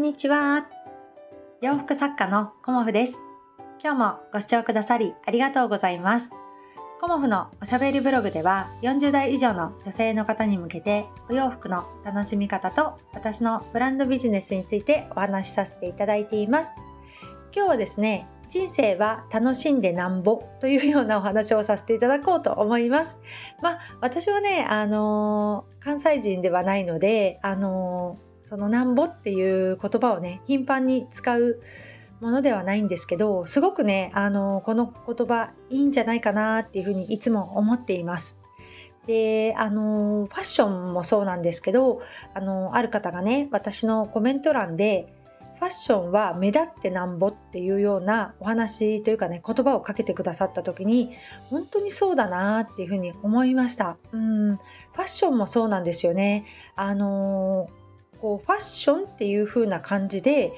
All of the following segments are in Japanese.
んにちは。洋服作家のコモフです。今日もご視聴くださりありがとうございます。コモフのおしゃべりブログでは40代以上の女性の方に向けてお洋服の楽しみ方と私のブランドビジネスについてお話しさせていただいています。今日はですね、人生は楽しんでなんぼというようなお話をさせていただこうと思います。まあ私はね、あのー、関西人ではないので、あのー、そのなんぼっていう言葉をね、頻繁に使うものではないんですけどすごくねあのこの言葉いいんじゃないかなっていうふうにいつも思っています。であのファッションもそうなんですけどあのある方がね私のコメント欄でファッションは目立ってなんぼっていうようなお話というかね言葉をかけてくださった時に本当にそうだなっていうふうに思いました。うん。ファッションもそうなんですよね。あのこうファッションっていう風な感じで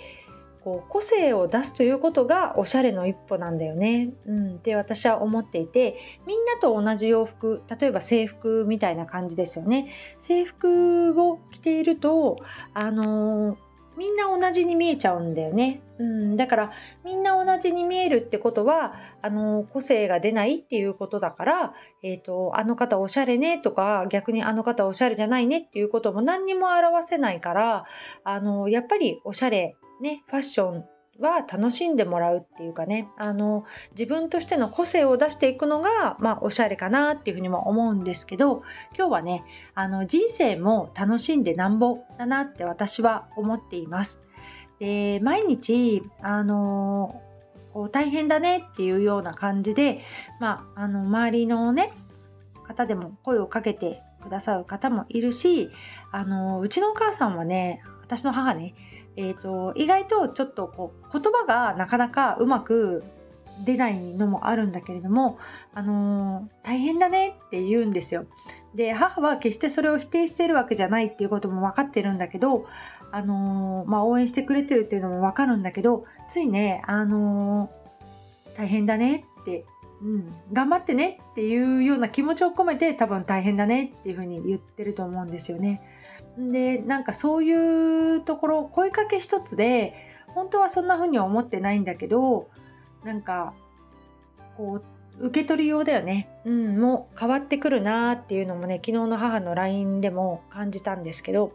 こう個性を出すということがおしゃれの一歩なんだよね、うん、って私は思っていてみんなと同じ洋服例えば制服みたいな感じですよね。制服を着ているとあのー、みんな同じに見えちゃうんだよね、うん、だからみんな同じに見えるってことはあの、個性が出ないっていうことだから、えーと、あの方おしゃれねとか逆にあの方おしゃれじゃないねっていうことも何にも表せないからあの、やっぱりおしゃれね、ファッションは楽しんでもらうっていうかねあの自分としての個性を出していくのが、まあ、おしゃれかなっていうふうにも思うんですけど今日はねあの人生も楽しんでなんぼだなって私は思っています。で毎日あのこう大変だねっていうような感じで、まあ、あの周りのね方でも声をかけてくださる方もいるしあのうちのお母さんはね私の母ねえーと、意外とちょっとこう言葉がなかなかうまく出ないのもあるんだけれども、あのー、大変だねって言うんですよ。で母は決してそれを否定しているわけじゃないっていうことも分かってるんだけど、あのー、まあ、応援してくれてるっていうのも分かるんだけどついね、あのー、大変だねって、うん、頑張ってねっていうような気持ちを込めて多分大変だねっていうふうに言ってると思うんですよね。でなんかそういうところ声かけ一つで本当はそんな風には思ってないんだけどなんかこう受け取りようだよね、うん、もう変わってくるなっていうのもね昨日の母の LINE でも感じたんですけど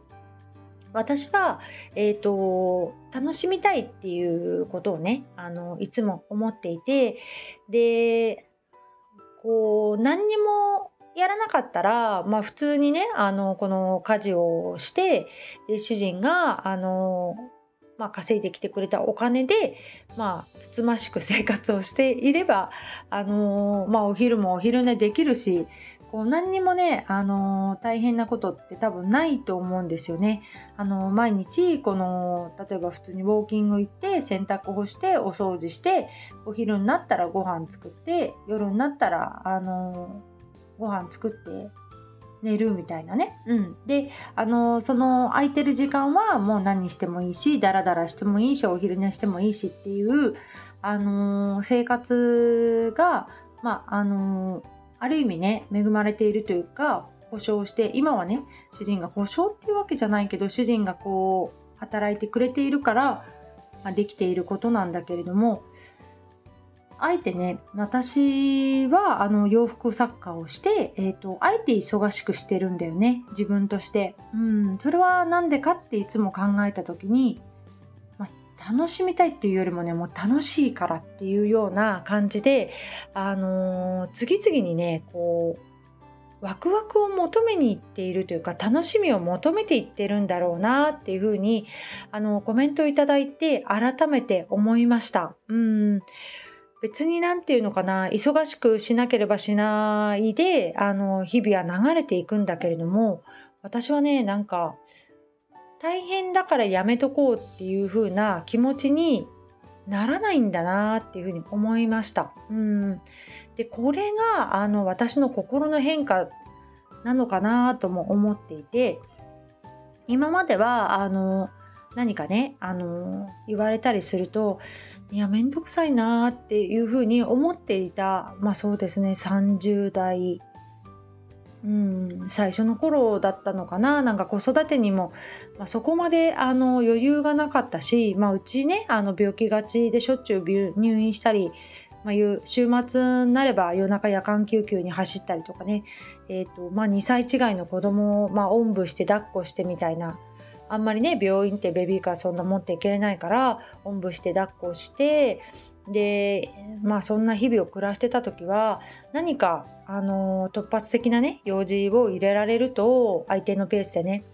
私は、えーと、楽しみたいっていうことをねあのいつも思っていてでこう何にもやらなかったら、まあ、普通にねあのこの家事をしてで主人があの、まあ、稼いできてくれたお金で、まあ、つつましく生活をしていればあの、まあ、お昼もお昼寝できるしこう何にもね、あの大変なことって多分ないと思うんですよね。あの毎日この例えば普通にウォーキング行って洗濯干してお掃除してお昼になったらご飯作って夜になったらあのご飯作って寝るみたいなね。うん、であのその空いてる時間はもう何してもいいしダラダラしてもいいしお昼寝してもいいしっていう、あの生活が、まああのある意味ね恵まれているというか保証して今はね主人が保証っていうわけじゃないけど主人がこう働いてくれているから、まあ、できていることなんだけれどもあえてね私はあの洋服作家をして、えーと、あえて忙しくしてるんだよね自分として。うんそれは何でかっていつも考えた時に、ま楽しみたいっていうよりもねもう楽しいからっていうような感じで、あのー、次々にねこうワクワクを求めにいっているというか楽しみを求めていってるんだろうなっていうふうにあのコメントをいただいて改めて思いました。うん別に何て言うのかな忙しくしなければしないであの日々は流れていくんだけれども私はねなんか大変だからやめとこうっていう風な気持ちにならないんだなっていうふうに思いました。うんでこれがあの私の心の変化なのかなとも思っていて今まではあの何かねあの言われたりするといや面倒くさいなっていうふうに思っていた。まあそうですね。30代うん、最初の頃だったのかな。なんか子育てにも、まあ、そこまであの余裕がなかったし、まあ、うちねあの病気がちでしょっちゅう入院したり、まあ、週末になれば夜中夜間救急に走ったりとかね、えーとまあ、2歳違いの子供を、まあ、おんぶして抱っこしてみたいなあんまりね病院ってベビーカーそんな持っていけれないからおんぶして抱っこしてでまあそんな日々を暮らしてた時は何かあの突発的なね用事を入れられると相手のペースでね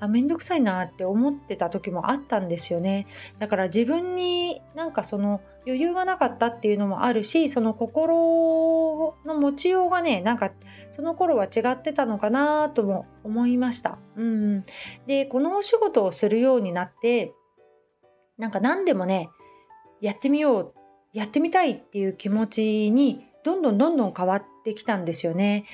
あめんどくさいなって思ってた時もあったんですよねだから自分になんかその余裕がなかったっていうのもあるしその心の持ちようがねなんかその頃は違ってたのかなとも思いました。うん、でこのお仕事をするようになってなんか何でもねやってみようやってみたいっていう気持ちにどんどんどんどん変わってきたんですよね。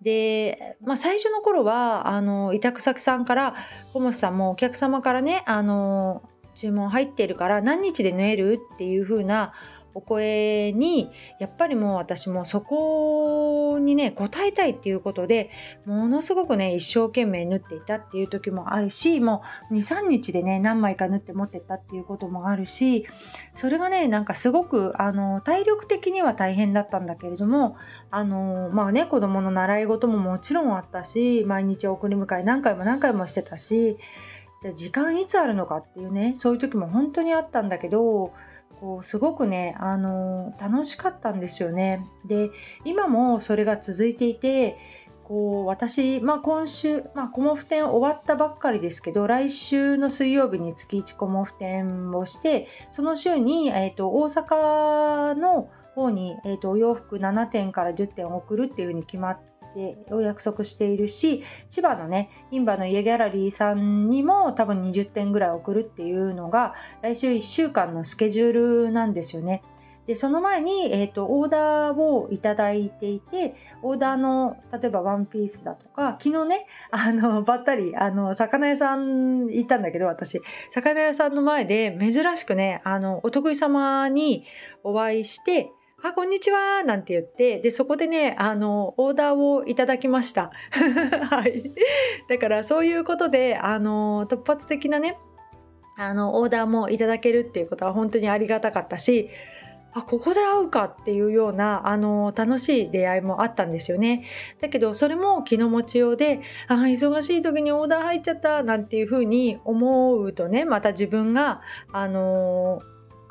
で、まあ、最初の頃はあの委託先さんから小松さんもお客様からねあの注文入ってるから何日で縫えるっていう風なお声にやっぱりもう私もそこにね応えたいっていうことでものすごくね一生懸命縫っていたっていう時もあるしもう23日でね何枚か縫って持ってったっていうこともあるしそれがねなんかすごくあの体力的には大変だったんだけれどもあのまあね子供の習い事ももちろんあったし毎日送り迎え何回も何回もしてたしじゃ時間いつあるのかっていうねそういう時も本当にあったんだけどこうすごくね、あの楽しかったんですよね。で今もそれが続いていてこう私、まあ、今週、まあ、コモフ展終わったばっかりですけど来週の水曜日に月1コモフ展をしてその週に、えーと、大阪の方に、えーと、お洋服7点から10点送るっていうふうに決まってでお約束しているし千葉のねインバの家ギャラリーさんにも多分20点ぐらい送るっていうのが来週1週間のスケジュールなんですよね。でその前に、えーと、オーダーをいただいていてオーダーの例えばワンピースだとか昨日ねあのばったりあの魚屋さん行ったんだけど私魚屋さんの前で珍しくねあのお得意様にお会いしてあ、こんにちはなんて言って、で、そこでね、あの、オーダーをいただきました。はい。だからそういうことで、あの、突発的なね、あの、オーダーもいただけるっていうことは本当にありがたかったし、あここで会うかっていうようなあの楽しい出会いもあったんですよね。だけどそれも気の持ちようであ忙しい時にオーダー入っちゃったなんていうふうに思うとねまた自分があの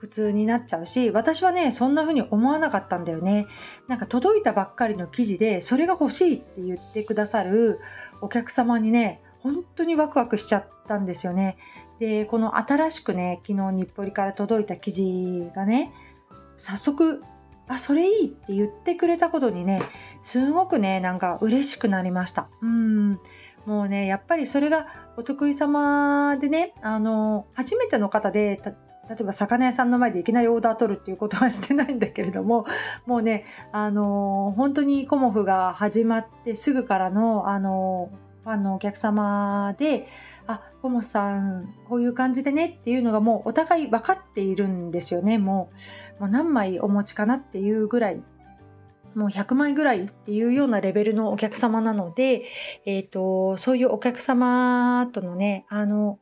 苦痛になっちゃうし私はねそんな風に思わなかったんだよね。なんか届いたばっかりの記事でそれが欲しいって言ってくださるお客様にね本当にワクワクしちゃったんですよね。でこの新しくね昨日日暮里から届いた記事がね早速あそれいいって言ってくれたことにねすごくねなんか嬉しくなりました。うん。もうねやっぱりそれがお得意様でねあの初めての方で例えば魚屋さんの前でいきなりオーダー取るっていうことはしてないんだけれども もうねあの本当にコモフが始まってすぐからのあのファンのお客様であコモフさんこういう感じでねっていうのがもうお互い分かっているんですよね。もうもう何枚お持ちかなっていうぐらいもう100枚ぐらいっていうようなレベルのお客様なので、えーとそういうお客様とのねあの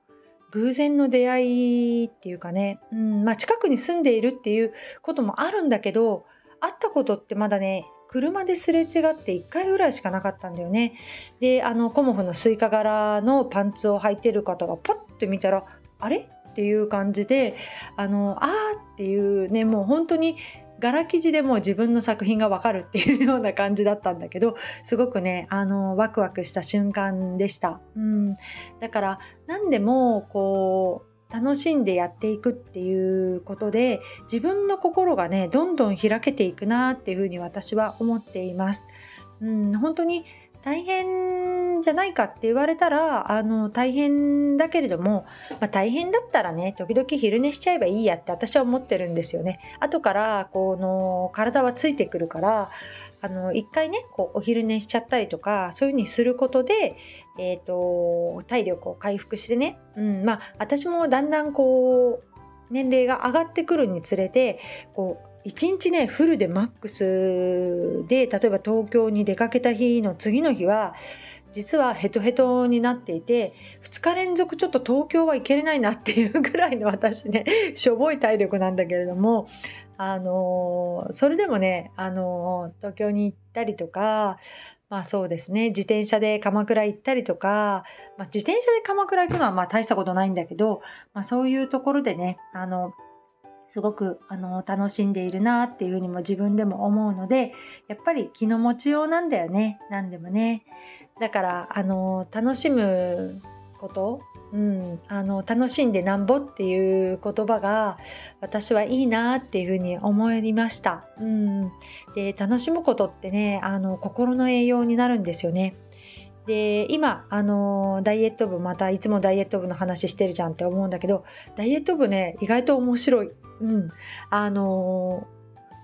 偶然の出会いっていうかね、うんまあ、近くに住んでいるっていうこともあるんだけど会ったことってまだね車ですれ違って1回ぐらいしかなかったんだよね。であのコモフのスイカ柄のパンツを履いてる方がパッて見たらあれ？っていう感じであのあーっていうねもう本当に柄生地でも自分の作品がわかるっていうような感じだったんだけどすごくねあのワクワクした瞬間でした、うん、だから何でもこう楽しんでやっていくっていうことで自分の心がねどんどん開けていくなっていうふうに私は思っています。うん、本当に大変じゃないかって言われたらあの大変だけれども、まあ、大変だったらね時々昼寝しちゃえばいいやって私は思ってるんですよね。後からこの体はついてくるからあの一回ねこうお昼寝しちゃったりとかそういう風にすることで、えーと、体力を回復してね、うんまあ、私もだんだんこう年齢が上がってくるにつれてこう1日ねフルでマックスで例えば東京に出かけた日の次の日は実はヘトヘトになっていて2日連続ちょっと東京は行けれないなっていうぐらいの私ねしょぼい体力なんだけれどもあのそれでもねあの東京に行ったりとかまあそうですね自転車で鎌倉行ったりとか、まあ、自転車で鎌倉行くのはまあ大したことないんだけど、まあ、そういうところでねあのすごくあの楽しんでいるなっていうふうにも自分でも思うのでやっぱり気の持ちようなんだよね。何でもね。だからあの楽しむこと、うん、あの楽しんでなんぼっていう言葉が私はいいなっていうふうに思いました、うん、で楽しむことってねあの心の栄養になるんですよね。で今あのダイエット部またいつもダイエット部の話してるじゃんって思うんだけどダイエット部ね意外と面白いうん、あの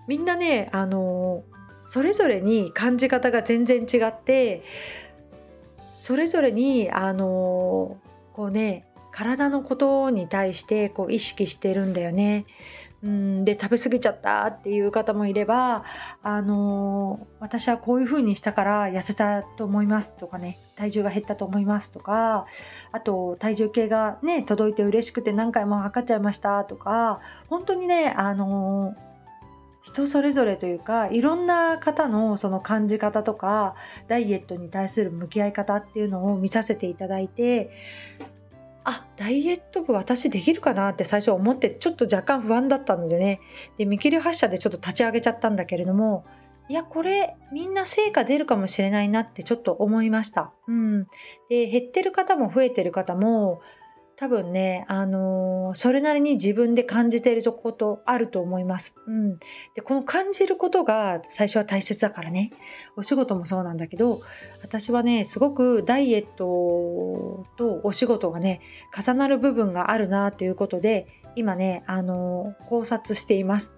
みんなねあのそれぞれに感じ方が全然違ってそれぞれにあのこうね体のことに対してこう意識してるんだよね。うんで食べ過ぎちゃったっていう方もいれば、あの、私はこういう風にしたから痩せたと思いますとかね体重が減ったと思いますとかあと体重計がね届いて嬉しくて何回も測っちゃいましたとか本当にね、あの、人それぞれというかいろんな方のその感じ方とかダイエットに対する向き合い方っていうのを見させていただいてあダイエット部私できるかなって最初思ってちょっと若干不安だったのでねで見切り発車でちょっと立ち上げちゃったんだけれどもいやこれみんな成果出るかもしれないなってちょっと思いました。うん、で減ってる方も増えてる方も多分ね、あのー、それなりに自分で感じていることあると思います。うん。で、この感じることが最初は大切だからね。お仕事もそうなんだけど、私はね、すごくダイエットとお仕事がね、重なる部分があるなということで、今ね、あのー、考察しています。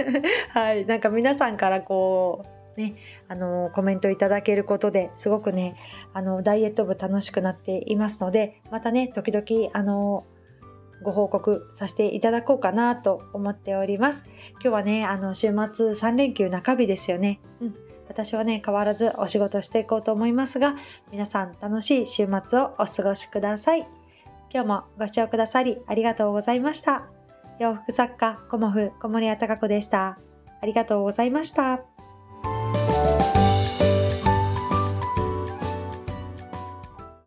はい。なんか皆さんからこう、ね、あのコメントいただけることですごくねあのダイエット部楽しくなっていますのでまたね時々あのご報告させていただこうかなと思っております。今日はねあの週末3連休中日ですよね、うん、私はね変わらずお仕事していこうと思いますが皆さん楽しい週末をお過ごしください。今日もご視聴くださりありがとうございました。洋服作家コモフ小森屋隆子でした。ありがとうございました。